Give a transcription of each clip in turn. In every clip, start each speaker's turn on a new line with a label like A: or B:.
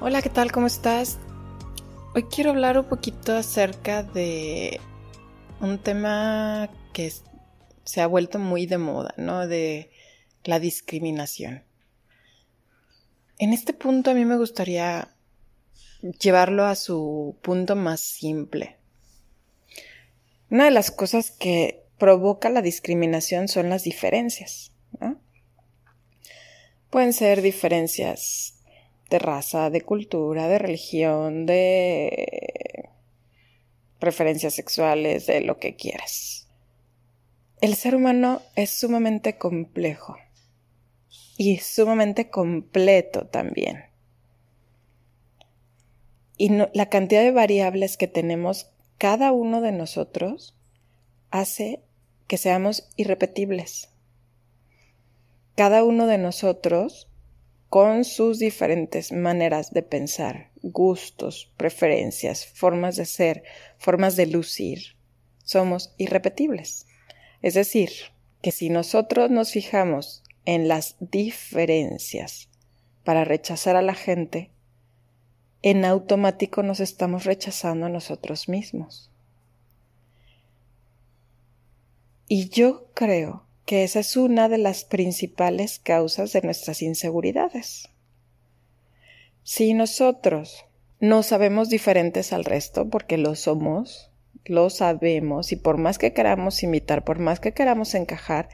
A: Hola, ¿qué tal? ¿Cómo estás? Hoy quiero hablar un poquito acerca de un tema que se ha vuelto muy de moda, ¿no? De la discriminación. En este punto a mí me gustaría llevarlo a su punto más simple. Una de las cosas que provoca la discriminación son las diferencias. Pueden ser diferencias de raza, de cultura, de religión, de preferencias sexuales, de lo que quieras. El ser humano es sumamente complejo y sumamente completo también. Y la cantidad de variables que tenemos cada uno de nosotros hace que seamos irrepetibles. Cada uno de nosotros, con sus diferentes maneras de pensar, gustos, preferencias, formas de ser, formas de lucir, somos irrepetibles. Es decir, que si nosotros nos fijamos en las diferencias para rechazar a la gente, en automático nos estamos rechazando a nosotros mismos. Y yo creo que esa es una de las principales causas de nuestras inseguridades. Si nosotros no sabemos diferentes al resto, porque lo somos, lo sabemos, y por más que queramos imitar, por más que queramos encajar,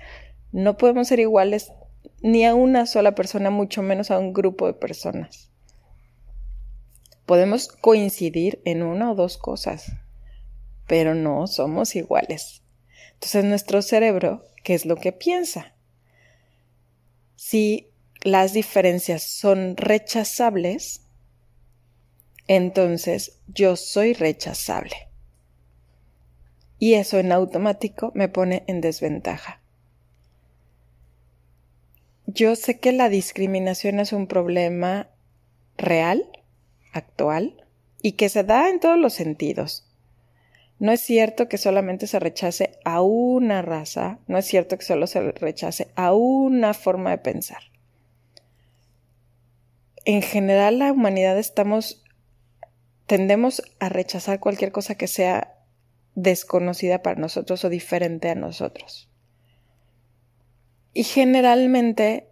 A: no podemos ser iguales ni a una sola persona, mucho menos a un grupo de personas. Podemos coincidir en una o dos cosas, pero no somos iguales. Entonces nuestro cerebro, ¿qué es lo que piensa? Si las diferencias son rechazables, entonces yo soy rechazable. Y eso en automático me pone en desventaja. Yo sé que la discriminación es un problema real, actual, y que se da en todos los sentidos. No es cierto que solamente se rechace a una raza, no es cierto que solo se rechace a una forma de pensar. En general la humanidad estamos tendemos a rechazar cualquier cosa que sea desconocida para nosotros o diferente a nosotros. Y generalmente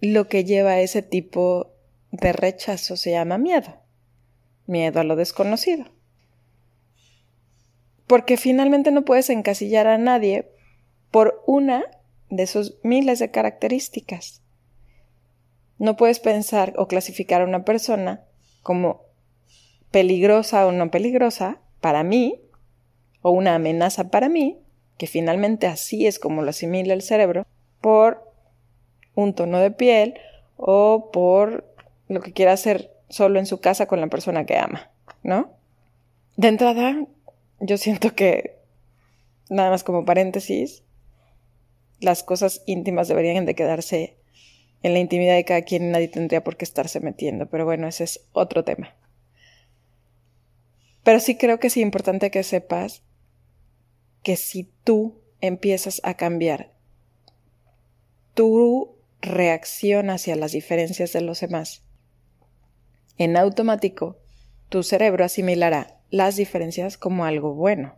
A: lo que lleva a ese tipo de rechazo se llama miedo, miedo a lo desconocido porque finalmente no puedes encasillar a nadie por una de sus miles de características. No puedes pensar o clasificar a una persona como peligrosa o no peligrosa para mí, o una amenaza para mí, que finalmente así es como lo asimila el cerebro, por un tono de piel o por lo que quiera hacer solo en su casa con la persona que ama, ¿no? De entrada, yo siento que, nada más como paréntesis, las cosas íntimas deberían de quedarse en la intimidad de cada quien nadie tendría por qué estarse metiendo. Pero bueno, ese es otro tema. Pero sí creo que es importante que sepas que si tú empiezas a cambiar tu reacción hacia las diferencias de los demás, en automático tu cerebro asimilará las diferencias como algo bueno,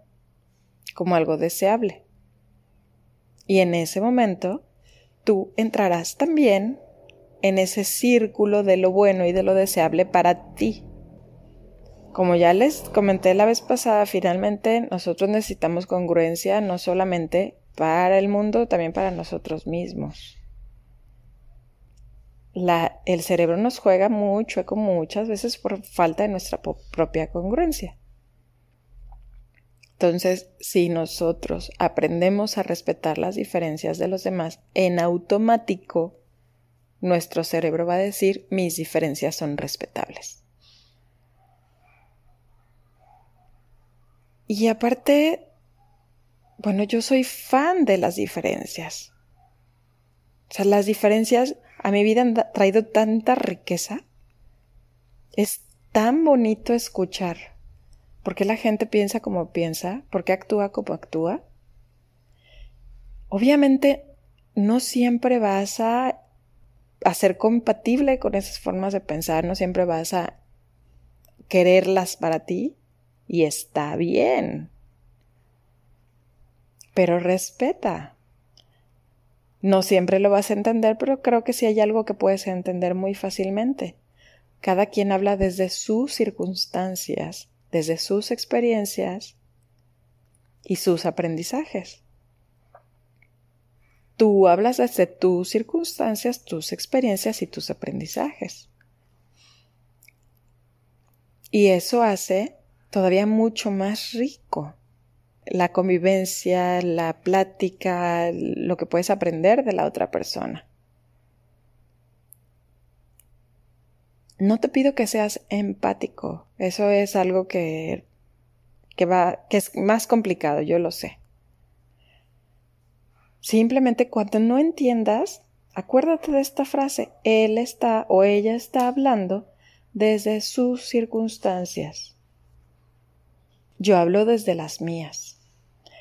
A: como algo deseable. Y en ese momento tú entrarás también en ese círculo de lo bueno y de lo deseable para ti. Como ya les comenté la vez pasada, finalmente nosotros necesitamos congruencia no solamente para el mundo, también para nosotros mismos. el cerebro nos juega mucho, como muchas veces por falta de nuestra propia congruencia. Entonces, si nosotros aprendemos a respetar las diferencias de los demás, en automático nuestro cerebro va a decir mis diferencias son respetables. Y aparte, bueno, yo soy fan de las diferencias. O sea, las diferencias a mi vida han traído tanta riqueza. Es tan bonito escuchar ¿Por qué la gente piensa como piensa? ¿Por qué actúa como actúa? Obviamente no siempre vas a, ser compatible con esas formas de pensar, no siempre vas a quererlas para ti y está bien. Pero respeta. No siempre lo vas a entender, pero creo que sí hay algo que puedes entender muy fácilmente. Cada quien habla desde sus circunstancias desde sus experiencias y sus aprendizajes. Tú hablas desde tus circunstancias, tus experiencias y tus aprendizajes. Y eso hace todavía mucho más rico la convivencia, la plática, lo que puedes aprender de la otra persona. No te pido que seas empático. Eso es algo que, que, va, que es más complicado, yo lo sé. Simplemente cuando no entiendas, acuérdate de esta frase. Él está o ella está hablando desde sus circunstancias. Yo hablo desde las mías.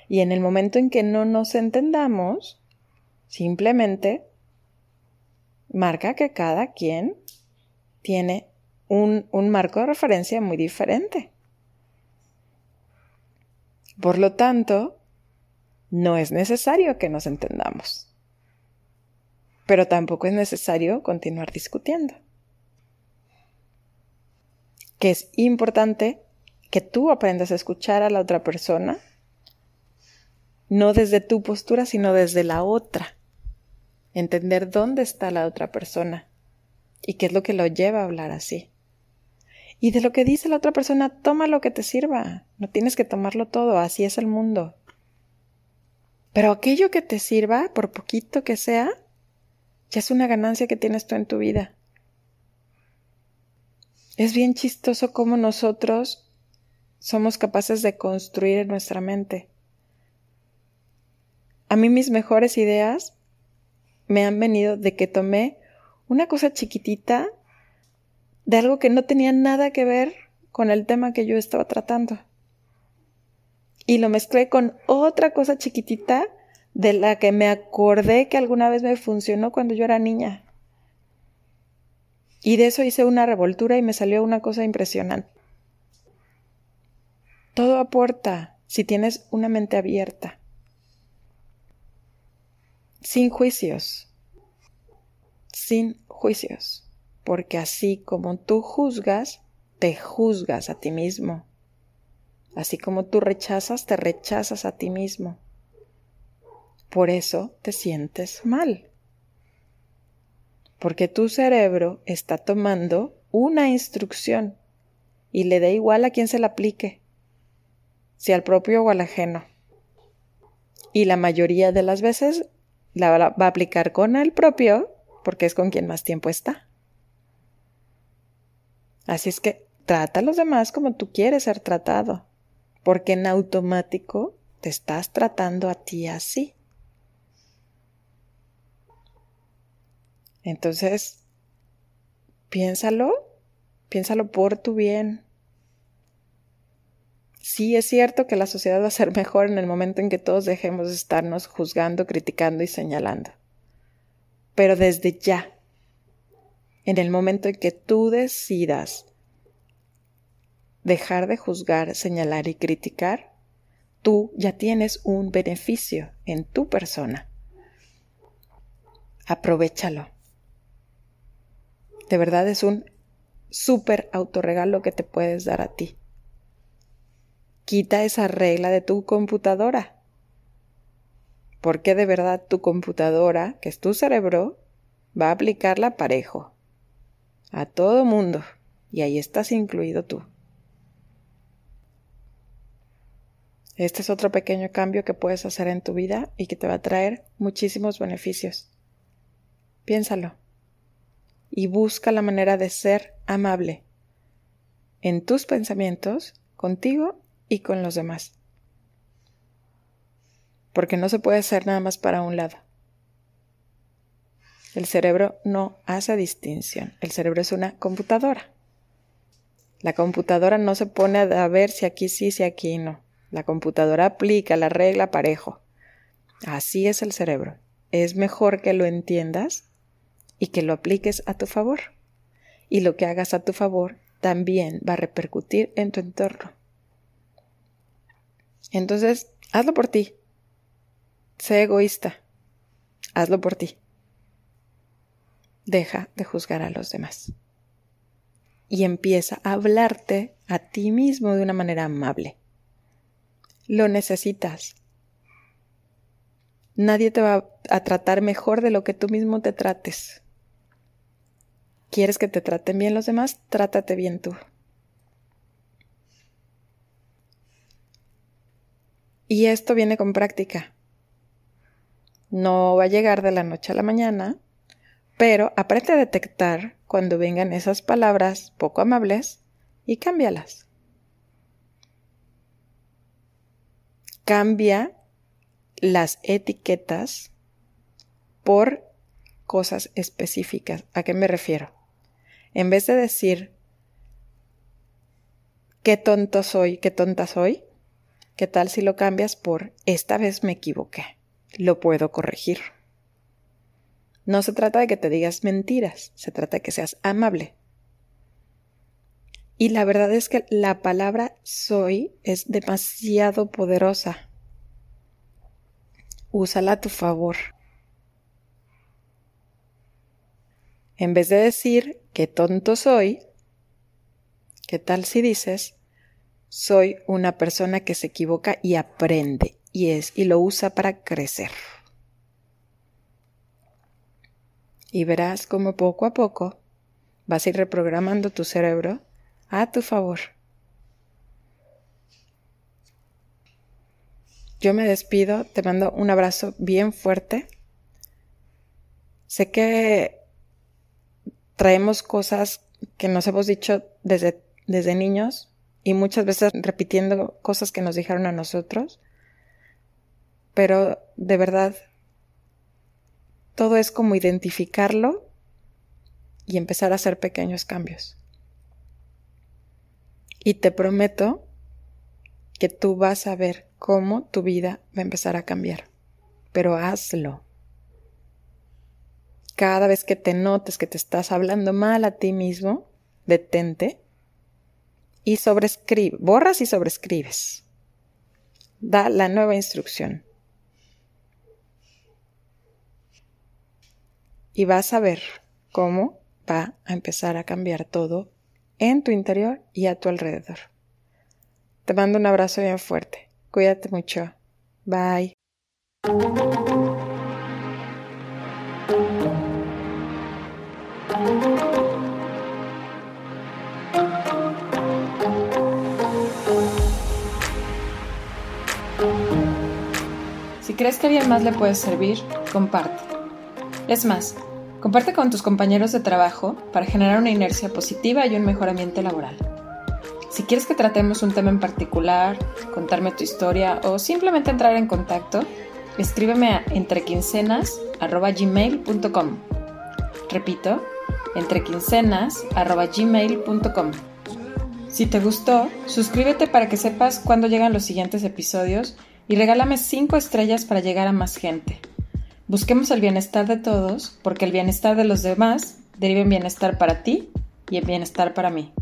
A: Y en el momento en que no nos entendamos, simplemente marca que cada quien tiene un, marco de referencia muy diferente. Por lo tanto, no es necesario que nos entendamos. Pero tampoco es necesario continuar discutiendo. Que es importante que tú aprendas a escuchar a la otra persona, no desde tu postura, sino desde la otra. Entender dónde está la otra persona y qué es lo que lo lleva a hablar así. Y de lo que dice la otra persona, toma lo que te sirva. No tienes que tomarlo todo, así es el mundo. Pero aquello que te sirva, por poquito que sea, ya es una ganancia que tienes tú en tu vida. Es bien chistoso cómo nosotros somos capaces de construir en nuestra mente. A mí mis mejores ideas me han venido de que tomé una cosa chiquitita de algo que no tenía nada que ver con el tema que yo estaba tratando. Y lo mezclé con otra cosa chiquitita de la que me acordé que alguna vez me funcionó cuando yo era niña. Y de eso hice una revoltura y me salió una cosa impresionante. Todo aporta si tienes una mente abierta, sin juicios, sin juicios, porque así como tú juzgas, te juzgas a ti mismo. Así como tú rechazas, te rechazas a ti mismo. Por eso te sientes mal. Porque tu cerebro está tomando una instrucción y le da igual a quien se la aplique, si al propio o al ajeno. Y la mayoría de las veces la va a aplicar con el propio porque es con quien más tiempo está. Así es que trata a los demás como tú quieres ser tratado, porque en automático te estás tratando a ti así. Entonces, piénsalo, piénsalo por tu bien. Sí es cierto que la sociedad va a ser mejor en el momento en que todos dejemos de estarnos juzgando, criticando y señalando pero desde ya, en el momento en que tú decidas dejar de juzgar, señalar y criticar, tú ya tienes un beneficio en tu persona. Aprovechalo. De verdad es un súper autorregalo que te puedes dar a ti. Quita esa regla de tu computadora. Porque de verdad tu computadora, que es tu cerebro, va a aplicarla parejo. A todo mundo. Y ahí estás incluido tú. Este es otro pequeño cambio que puedes hacer en tu vida y que te va a traer muchísimos beneficios. Piénsalo y busca la manera de ser amable en tus pensamientos, contigo y con los demás. Porque no se puede ser nada más para un lado. El cerebro no hace distinción. El cerebro es una computadora. La computadora no se pone a ver si aquí sí, si aquí no. La computadora aplica la regla parejo. Así es el cerebro. Es mejor que lo entiendas y que lo apliques a tu favor. Y lo que hagas a tu favor también va a repercutir en tu entorno. Entonces, hazlo por ti. Sé egoísta. Hazlo por ti. Deja de juzgar a los demás. Y empieza a hablarte a ti mismo de una manera amable. Lo necesitas. Nadie te va a tratar mejor de lo que tú mismo te trates. ¿Quieres que te traten bien los demás? Trátate bien tú. Y esto viene con práctica. No va a llegar de la noche a la mañana, pero aprende a detectar cuando vengan esas palabras poco amables y cámbialas. Cambia las etiquetas por cosas específicas. ¿A qué me refiero? En vez de decir, qué tonto soy, qué tonta soy, ¿qué tal si lo cambias por, esta vez me equivoqué, lo puedo corregir? No se trata de que te digas mentiras, se trata de que seas amable. Y la verdad es que la palabra soy es demasiado poderosa. Úsala a tu favor. En vez de decir qué tonto soy, ¿qué tal si dices soy una persona que se equivoca y aprende y es y lo usa para crecer? Y verás cómo poco a poco vas a ir reprogramando tu cerebro a tu favor. Yo me despido, te mando un abrazo bien fuerte. Sé que traemos cosas que nos hemos dicho desde, desde niños y muchas veces repitiendo cosas que nos dijeron a nosotros. Pero de verdad, todo es como identificarlo y empezar a hacer pequeños cambios. Y te prometo que tú vas a ver cómo tu vida va a empezar a cambiar. Pero hazlo. Cada vez que te notes que te estás hablando mal a ti mismo, detente y sobrescribe, borras y sobrescribes. Da la nueva instrucción. Y vas a ver cómo va a empezar a cambiar todo en tu interior y a tu alrededor. Te mando un abrazo bien fuerte. Cuídate mucho. Bye. Si crees que a alguien más le puede servir, comparte. Es más, comparte con tus compañeros de trabajo para generar una inercia positiva y un mejor ambiente laboral. Si quieres que tratemos un tema en particular, contarme tu historia o simplemente entrar en contacto, escríbeme a entrequincenas.gmail.com. Repito, entrequincenas.gmail.com. Si te gustó, suscríbete para que sepas cuándo llegan los siguientes episodios y regálame 5 estrellas para llegar a más gente. Busquemos el bienestar de todos, porque el bienestar de los demás deriva en bienestar para ti y en bienestar para mí.